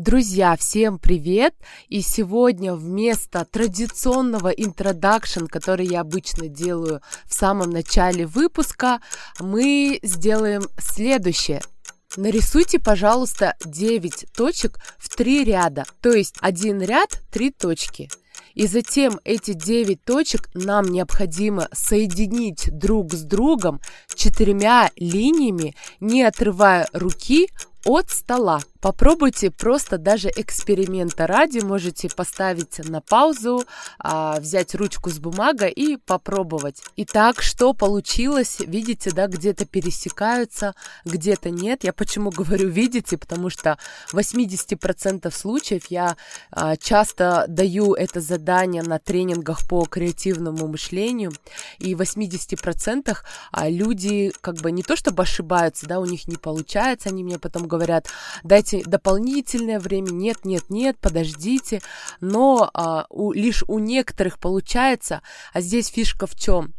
Друзья, всем привет! И сегодня вместо традиционного интродакшн, который я обычно делаю в самом начале выпуска, мы сделаем следующее. Нарисуйте, пожалуйста, 9 точек в 3 ряда, то есть один ряд, 3 точки. И затем эти 9 точек нам необходимо соединить друг с другом четырьмя линиями, не отрывая руки от стола. Попробуйте просто даже эксперимента ради, можете поставить на паузу, а, взять ручку с бумагой и попробовать. Итак, что получилось? Видите, да, где-то пересекаются, где-то нет. Я почему говорю видите, потому что в 80% случаев я а, часто даю это задание на тренингах по креативному мышлению, и в 80% а, люди как бы не то чтобы ошибаются, да, у них не получается, они мне потом говорят, дайте дайте дополнительное время, нет, нет, нет, подождите, но а, у, лишь у некоторых получается, а здесь фишка в чем?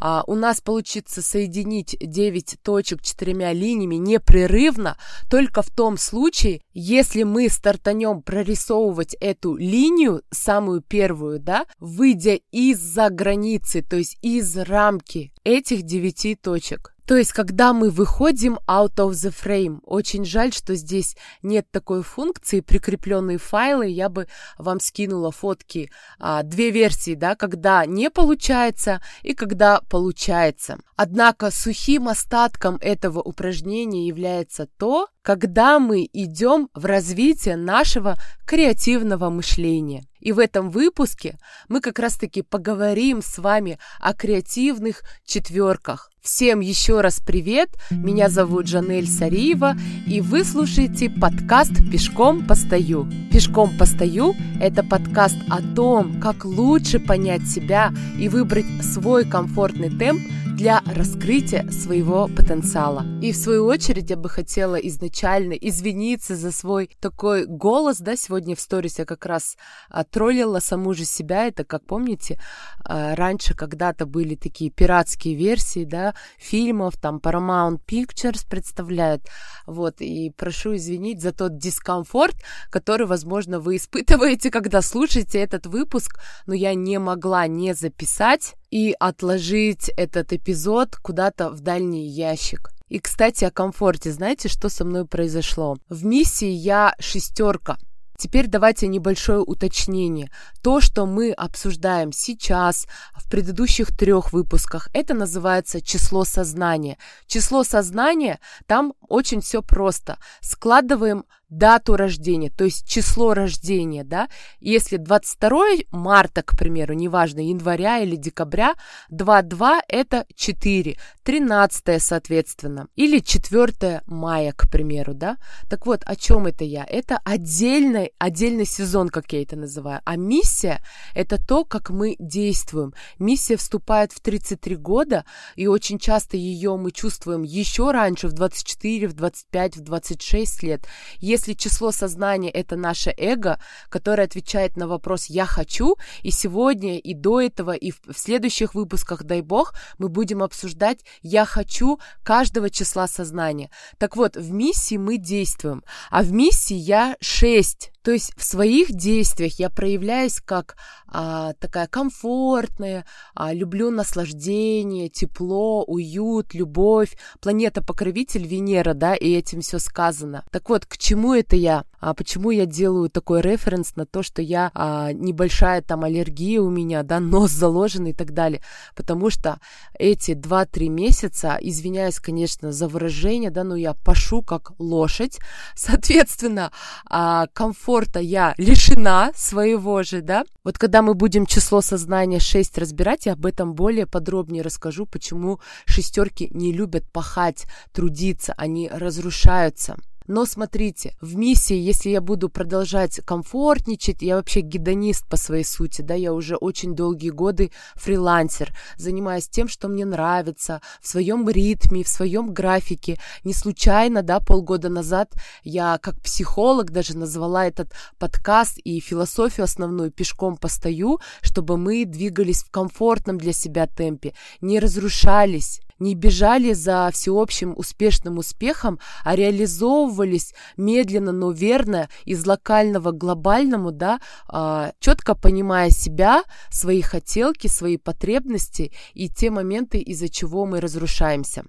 А, у нас получится соединить 9 точек четырьмя линиями непрерывно только в том случае, если мы стартанем прорисовывать эту линию, самую первую, да, выйдя из-за границы, то есть из рамки этих 9 точек. То есть, когда мы выходим out of the frame, очень жаль, что здесь нет такой функции, прикрепленные файлы, я бы вам скинула фотки, а, две версии, да, когда не получается и когда получается. Однако сухим остатком этого упражнения является то, когда мы идем в развитие нашего креативного мышления. И в этом выпуске мы как раз-таки поговорим с вами о креативных четверках. Всем еще раз привет, меня зовут Жанель Сариева, и вы слушаете подкаст «Пешком постою». «Пешком постою» – это подкаст о том, как лучше понять себя и выбрать свой комфортный темп для раскрытия своего потенциала. И в свою очередь я бы хотела изначально извиниться за свой такой голос, да, сегодня в сторис я как раз а, троллила саму же себя, это, как помните, а, раньше когда-то были такие пиратские версии, да, фильмов, там Paramount Pictures представляют, вот, и прошу извинить за тот дискомфорт, который, возможно, вы испытываете, когда слушаете этот выпуск, но я не могла не записать и отложить этот эпизод куда-то в дальний ящик. И, кстати, о комфорте. Знаете, что со мной произошло? В миссии я шестерка. Теперь давайте небольшое уточнение. То, что мы обсуждаем сейчас, в предыдущих трех выпусках, это называется число сознания. Число сознания, там очень все просто. Складываем дату рождения, то есть число рождения, да, если 22 марта, к примеру, неважно, января или декабря, 2-2 это 4, 13 соответственно, или 4 мая, к примеру, да, так вот, о чем это я? Это отдельный, отдельный сезон, как я это называю, а миссия это то, как мы действуем. Миссия вступает в 33 года, и очень часто ее мы чувствуем еще раньше, в 24, в 25, в 26 лет, если число сознания это наше эго, которое отвечает на вопрос «я хочу», и сегодня, и до этого, и в следующих выпусках, дай бог, мы будем обсуждать «я хочу» каждого числа сознания. Так вот, в миссии мы действуем, а в миссии я 6. То есть в своих действиях я проявляюсь как а, такая комфортная, а, люблю наслаждение, тепло, уют, любовь, планета-покровитель Венера, да, и этим все сказано. Так вот, к чему это я? А почему я делаю такой референс на то, что я а, небольшая там аллергия у меня, да, нос заложен и так далее? Потому что эти 2-3 месяца, извиняюсь, конечно, за выражение, да, но я пашу как лошадь, соответственно, а, комфорта я лишена своего же, да. Вот когда мы будем число сознания 6 разбирать, я об этом более подробнее расскажу, почему шестерки не любят пахать, трудиться, они разрушаются. Но смотрите, в миссии, если я буду продолжать комфортничать, я вообще гедонист по своей сути, да, я уже очень долгие годы фрилансер, занимаюсь тем, что мне нравится, в своем ритме, в своем графике. Не случайно, да, полгода назад я как психолог даже назвала этот подкаст и философию основную «Пешком постою», чтобы мы двигались в комфортном для себя темпе, не разрушались, не бежали за всеобщим успешным успехом, а реализовывались медленно, но верно из локального к глобальному, да, а, четко понимая себя, свои хотелки, свои потребности и те моменты, из-за чего мы разрушаемся.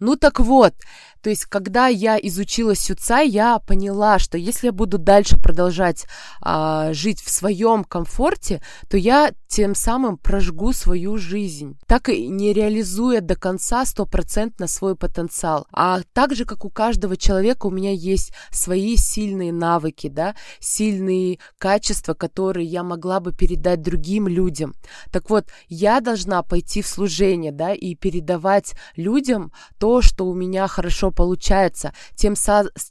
Ну так вот, то есть, когда я изучила сюца, я поняла, что если я буду дальше продолжать а, жить в своем комфорте, то я тем самым прожгу свою жизнь, так и не реализуя до конца стопроцентно свой потенциал. А так же, как у каждого человека, у меня есть свои сильные навыки, да, сильные качества, которые я могла бы передать другим людям. Так вот, я должна пойти в служение, да, и передавать людям то, что у меня хорошо получается, тем,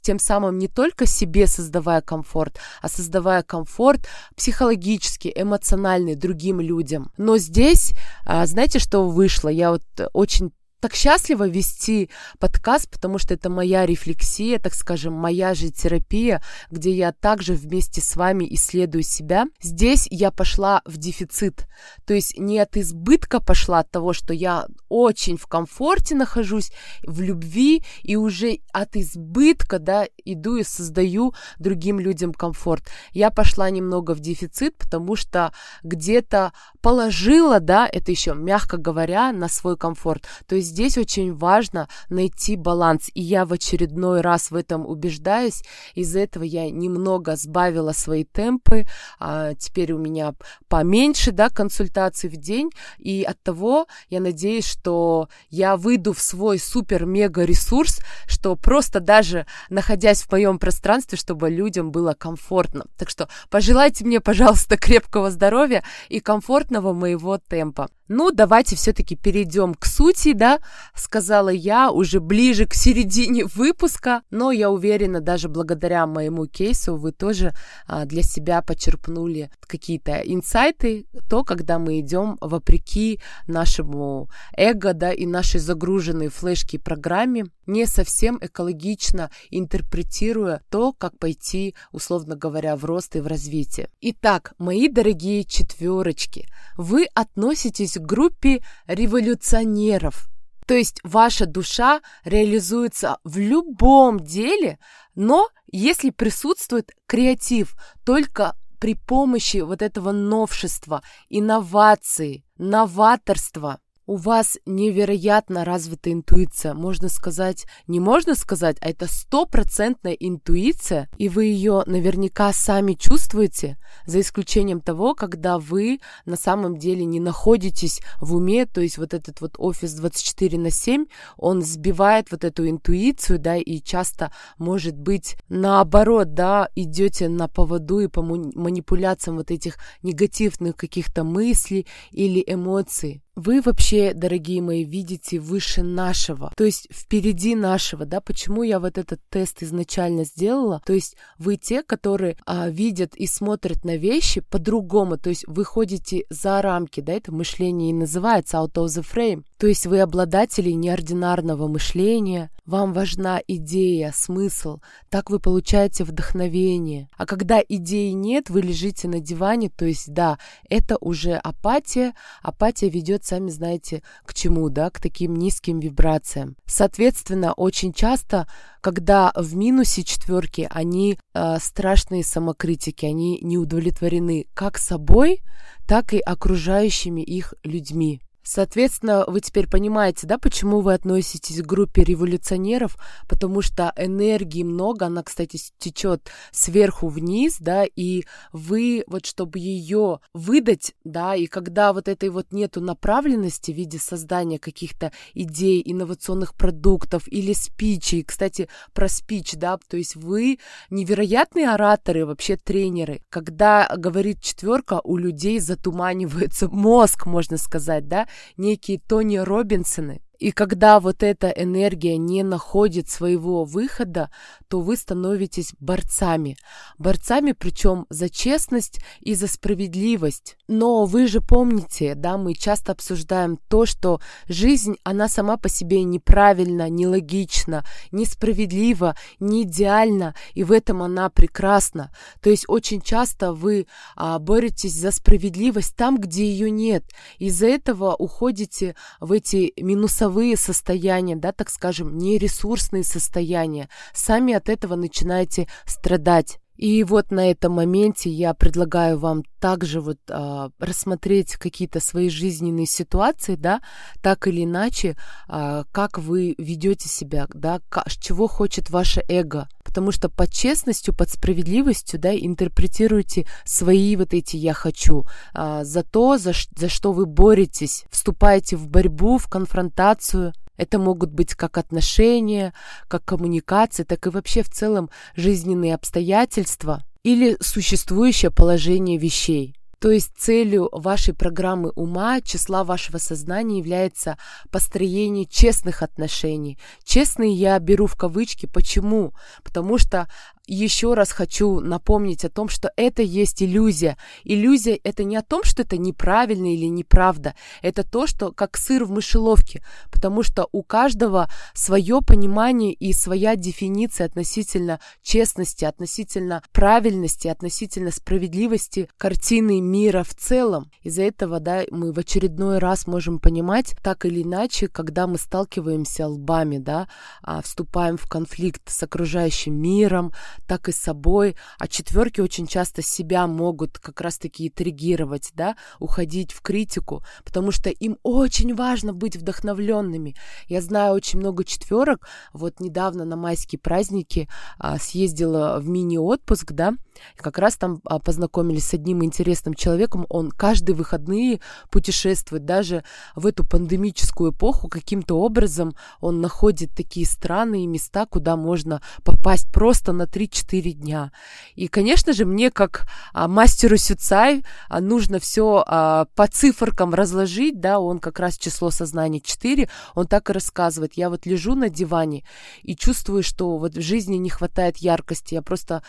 тем самым не только себе создавая комфорт, а создавая комфорт психологически, эмоциональный другим людям. Но здесь, а, знаете, что вышло? Я вот очень так счастлива вести подкаст, потому что это моя рефлексия, так скажем, моя же терапия, где я также вместе с вами исследую себя. Здесь я пошла в дефицит, то есть не от избытка пошла от того, что я очень в комфорте нахожусь, в любви, и уже от избытка, да, иду и создаю другим людям комфорт. Я пошла немного в дефицит, потому что где-то положила, да, это еще мягко говоря, на свой комфорт. То есть здесь очень важно найти баланс. И я в очередной раз в этом убеждаюсь. Из-за этого я немного сбавила свои темпы. А теперь у меня поменьше да, консультаций в день. И от того я надеюсь, что я выйду в свой супер-мега ресурс, что просто даже находясь в моем пространстве, чтобы людям было комфортно. Так что пожелайте мне, пожалуйста, крепкого здоровья и комфортного моего темпа. Ну, давайте все-таки перейдем к сути, да, сказала я уже ближе к середине выпуска, но я уверена, даже благодаря моему кейсу вы тоже а, для себя почерпнули какие-то инсайты, то, когда мы идем вопреки нашему эго, да, и нашей загруженной флешки программе, не совсем экологично интерпретируя то, как пойти, условно говоря, в рост и в развитие. Итак, мои дорогие четверочки, вы относитесь к группе революционеров. То есть ваша душа реализуется в любом деле, но если присутствует креатив, только при помощи вот этого новшества, инновации, новаторства – у вас невероятно развитая интуиция. Можно сказать, не можно сказать, а это стопроцентная интуиция, и вы ее наверняка сами чувствуете, за исключением того, когда вы на самом деле не находитесь в уме, то есть вот этот вот офис 24 на 7, он сбивает вот эту интуицию, да, и часто может быть наоборот, да, идете на поводу и по манипуляциям вот этих негативных каких-то мыслей или эмоций вы вообще, дорогие мои, видите выше нашего, то есть впереди нашего, да, почему я вот этот тест изначально сделала, то есть вы те, которые а, видят и смотрят на вещи по-другому, то есть вы ходите за рамки, да, это мышление и называется out of the frame, то есть вы обладатели неординарного мышления, вам важна идея, смысл, так вы получаете вдохновение. А когда идеи нет, вы лежите на диване, то есть да, это уже апатия. Апатия ведет, сами знаете, к чему, да, к таким низким вибрациям. Соответственно, очень часто, когда в минусе четверки, они э, страшные самокритики, они не удовлетворены как собой, так и окружающими их людьми. Соответственно, вы теперь понимаете, да, почему вы относитесь к группе революционеров, потому что энергии много, она, кстати, течет сверху вниз, да, и вы вот чтобы ее выдать, да, и когда вот этой вот нету направленности в виде создания каких-то идей, инновационных продуктов или спичей, кстати, про спич, да, то есть вы невероятные ораторы, вообще тренеры. Когда говорит четверка, у людей затуманивается мозг, можно сказать, да, некие Тони Робинсоны, и когда вот эта энергия не находит своего выхода, то вы становитесь борцами. Борцами, причем за честность и за справедливость. Но вы же помните, да, мы часто обсуждаем то, что жизнь, она сама по себе неправильна, нелогична, несправедлива, не идеальна, и в этом она прекрасна. То есть очень часто вы а, боретесь за справедливость там, где ее нет. Из-за этого уходите в эти минусовые минусовые состояния, да, так скажем, нересурсные состояния, сами от этого начинаете страдать. И вот на этом моменте я предлагаю вам также вот а, рассмотреть какие-то свои жизненные ситуации, да, так или иначе, а, как вы ведете себя, да, как, чего хочет ваше эго, потому что под честностью, под справедливостью, да, интерпретируйте свои вот эти «я хочу», а, за то, за, за что вы боретесь, вступаете в борьбу, в конфронтацию – это могут быть как отношения, как коммуникации, так и вообще в целом жизненные обстоятельства или существующее положение вещей. То есть целью вашей программы ума, числа вашего сознания является построение честных отношений. Честные я беру в кавычки. Почему? Потому что еще раз хочу напомнить о том, что это есть иллюзия. Иллюзия это не о том, что это неправильно или неправда. Это то, что как сыр в мышеловке. Потому что у каждого свое понимание и своя дефиниция относительно честности, относительно правильности, относительно справедливости картины мира в целом. Из-за этого, да, мы в очередной раз можем понимать, так или иначе, когда мы сталкиваемся лбами, да, а, вступаем в конфликт с окружающим миром, так и собой. А четверки очень часто себя могут как раз-таки триггировать, да, уходить в критику, потому что им очень важно быть вдохновленными. Я знаю очень много четверок. Вот недавно на майские праздники а, съездила в мини-отпуск, да, как раз там а, познакомились с одним интересным человеком. Он каждые выходные путешествует, даже в эту пандемическую эпоху каким-то образом он находит такие страны и места, куда можно попасть просто на 3-4 дня. И, конечно же, мне как а, мастеру Сюцай а, нужно все по циферкам разложить, да, он как раз число сознания 4, он так и рассказывает. Я вот лежу на диване и чувствую, что вот в жизни не хватает яркости. Я просто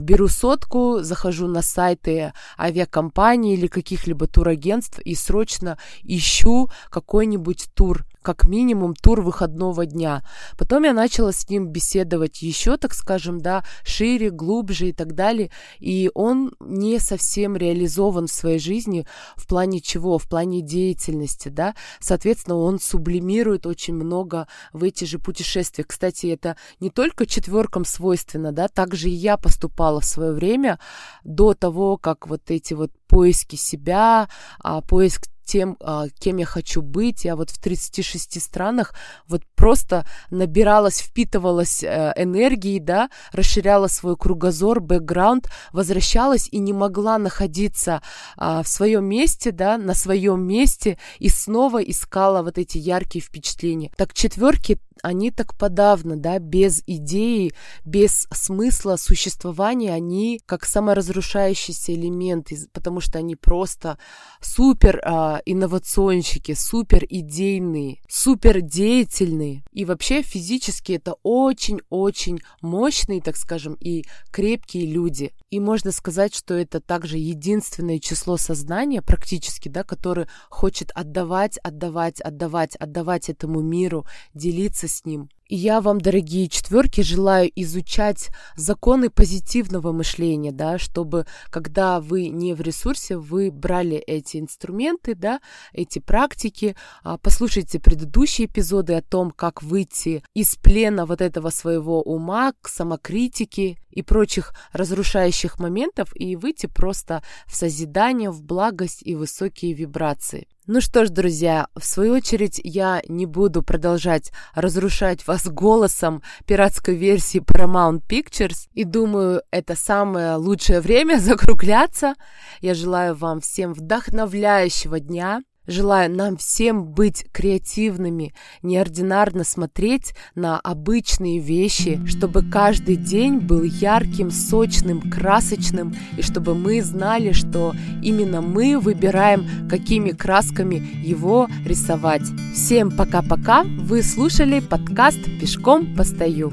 беру сотку, захожу на сайты авиакомпаний или каких-либо турагентств и срочно ищу какой-нибудь тур как минимум тур выходного дня. Потом я начала с ним беседовать еще, так скажем, да, шире, глубже и так далее. И он не совсем реализован в своей жизни в плане чего? В плане деятельности, да. Соответственно, он сублимирует очень много в эти же путешествия. Кстати, это не только четверкам свойственно, да, также и я поступала в свое время до того, как вот эти вот поиски себя, а, поиск тем, а, кем я хочу быть. Я вот в 36 странах вот просто набиралась, впитывалась э, энергией, да, расширяла свой кругозор, бэкграунд, возвращалась и не могла находиться а, в своем месте, да, на своем месте и снова искала вот эти яркие впечатления. Так четверки они так подавно, да, без идеи, без смысла существования, они как саморазрушающийся элемент, потому что они просто супер а, инновационщики, супер идейные, супер деятельные. И вообще физически это очень-очень мощные, так скажем, и крепкие люди. И можно сказать, что это также единственное число сознания практически, да, которое хочет отдавать, отдавать, отдавать, отдавать этому миру, делиться с ним. Я вам, дорогие четверки, желаю изучать законы позитивного мышления, да, чтобы когда вы не в ресурсе, вы брали эти инструменты, да, эти практики, а, послушайте предыдущие эпизоды о том, как выйти из плена вот этого своего ума к самокритике и прочих разрушающих моментов и выйти просто в созидание, в благость и высокие вибрации. Ну что ж, друзья, в свою очередь я не буду продолжать разрушать вас голосом пиратской версии Paramount Pictures и думаю, это самое лучшее время закругляться. Я желаю вам всем вдохновляющего дня, Желаю нам всем быть креативными, неординарно смотреть на обычные вещи, чтобы каждый день был ярким, сочным, красочным, и чтобы мы знали, что именно мы выбираем, какими красками его рисовать. Всем пока-пока! Вы слушали подкаст «Пешком постою».